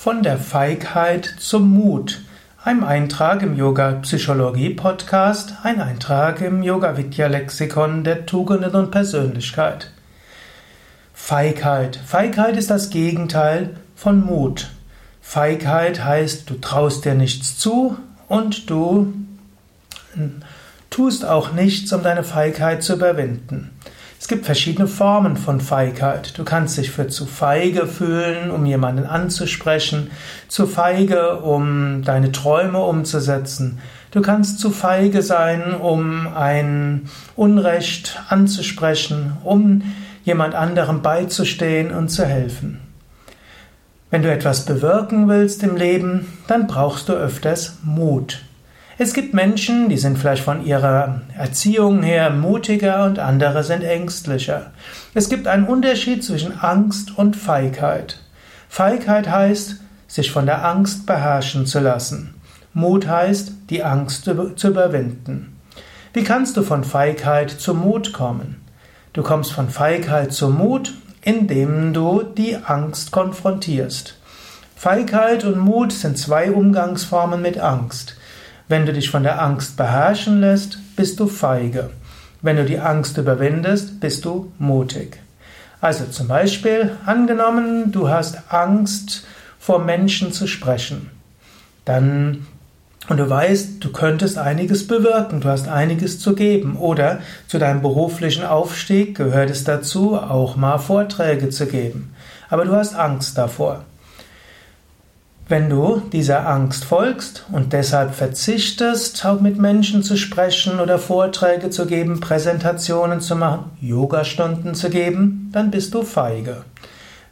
Von der Feigheit zum Mut. Ein Eintrag im Yoga Psychologie Podcast, ein Eintrag im Yoga Vidya Lexikon der Tugenden und Persönlichkeit. Feigheit. Feigheit ist das Gegenteil von Mut. Feigheit heißt, du traust dir nichts zu und du tust auch nichts, um deine Feigheit zu überwinden. Es gibt verschiedene Formen von Feigheit. Du kannst dich für zu feige fühlen, um jemanden anzusprechen, zu feige, um deine Träume umzusetzen. Du kannst zu feige sein, um ein Unrecht anzusprechen, um jemand anderem beizustehen und zu helfen. Wenn du etwas bewirken willst im Leben, dann brauchst du öfters Mut. Es gibt Menschen, die sind vielleicht von ihrer Erziehung her mutiger und andere sind ängstlicher. Es gibt einen Unterschied zwischen Angst und Feigheit. Feigheit heißt, sich von der Angst beherrschen zu lassen. Mut heißt, die Angst zu überwinden. Wie kannst du von Feigheit zu Mut kommen? Du kommst von Feigheit zu Mut, indem du die Angst konfrontierst. Feigheit und Mut sind zwei Umgangsformen mit Angst. Wenn du dich von der Angst beherrschen lässt, bist du feige. Wenn du die Angst überwindest, bist du mutig. Also zum Beispiel, angenommen, du hast Angst, vor Menschen zu sprechen. Dann, und du weißt, du könntest einiges bewirken, du hast einiges zu geben. Oder zu deinem beruflichen Aufstieg gehört es dazu, auch mal Vorträge zu geben. Aber du hast Angst davor. Wenn du dieser Angst folgst und deshalb verzichtest, auch mit Menschen zu sprechen oder Vorträge zu geben, Präsentationen zu machen, Yogastunden zu geben, dann bist du feige.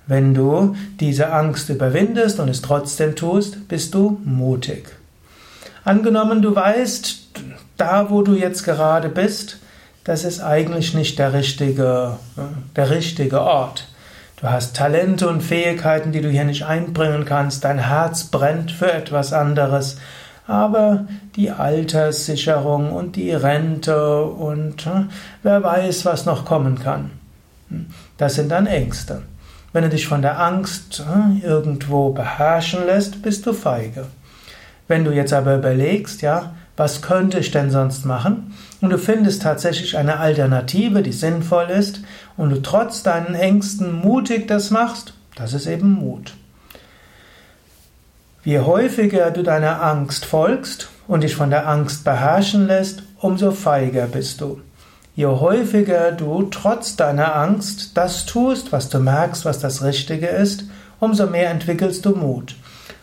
Wenn du diese Angst überwindest und es trotzdem tust, bist du mutig. Angenommen, du weißt, da wo du jetzt gerade bist, das ist eigentlich nicht der richtige, der richtige Ort. Du hast Talente und Fähigkeiten, die du hier nicht einbringen kannst. Dein Herz brennt für etwas anderes. Aber die Alterssicherung und die Rente und hm, wer weiß, was noch kommen kann. Hm, das sind dann Ängste. Wenn du dich von der Angst hm, irgendwo beherrschen lässt, bist du feige. Wenn du jetzt aber überlegst, ja, was könnte ich denn sonst machen? Und du findest tatsächlich eine Alternative, die sinnvoll ist, und du trotz deinen Ängsten mutig das machst, das ist eben Mut. Je häufiger du deiner Angst folgst und dich von der Angst beherrschen lässt, umso feiger bist du. Je häufiger du trotz deiner Angst das tust, was du merkst, was das Richtige ist, umso mehr entwickelst du Mut.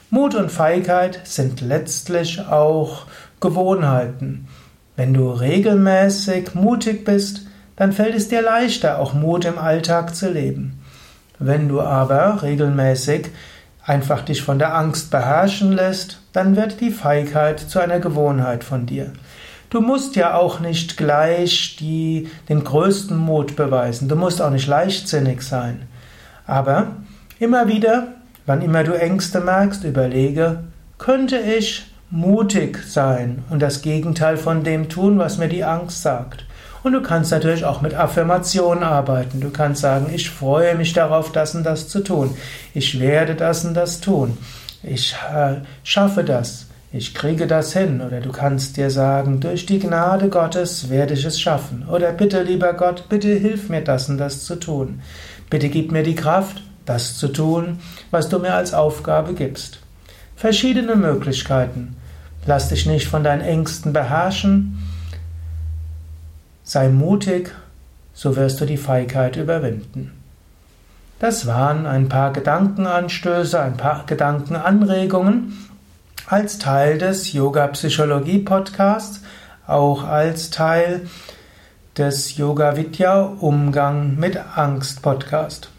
Mut und Feigheit sind letztlich auch Gewohnheiten. Wenn du regelmäßig mutig bist, dann fällt es dir leichter, auch Mut im Alltag zu leben. Wenn du aber regelmäßig einfach dich von der Angst beherrschen lässt, dann wird die Feigheit zu einer Gewohnheit von dir. Du musst ja auch nicht gleich die, den größten Mut beweisen, du musst auch nicht leichtsinnig sein. Aber immer wieder, wann immer du Ängste merkst, überlege, könnte ich mutig sein und das Gegenteil von dem tun, was mir die Angst sagt. Und du kannst natürlich auch mit Affirmationen arbeiten. Du kannst sagen, ich freue mich darauf, das und das zu tun. Ich werde das und das tun. Ich äh, schaffe das. Ich kriege das hin. Oder du kannst dir sagen, durch die Gnade Gottes werde ich es schaffen. Oder bitte, lieber Gott, bitte hilf mir das und das zu tun. Bitte gib mir die Kraft, das zu tun, was du mir als Aufgabe gibst. Verschiedene Möglichkeiten. Lass dich nicht von deinen Ängsten beherrschen. Sei mutig, so wirst du die Feigheit überwinden. Das waren ein paar Gedankenanstöße, ein paar Gedankenanregungen als Teil des Yoga Psychologie Podcasts, auch als Teil des Yoga Vidya Umgang mit Angst Podcast.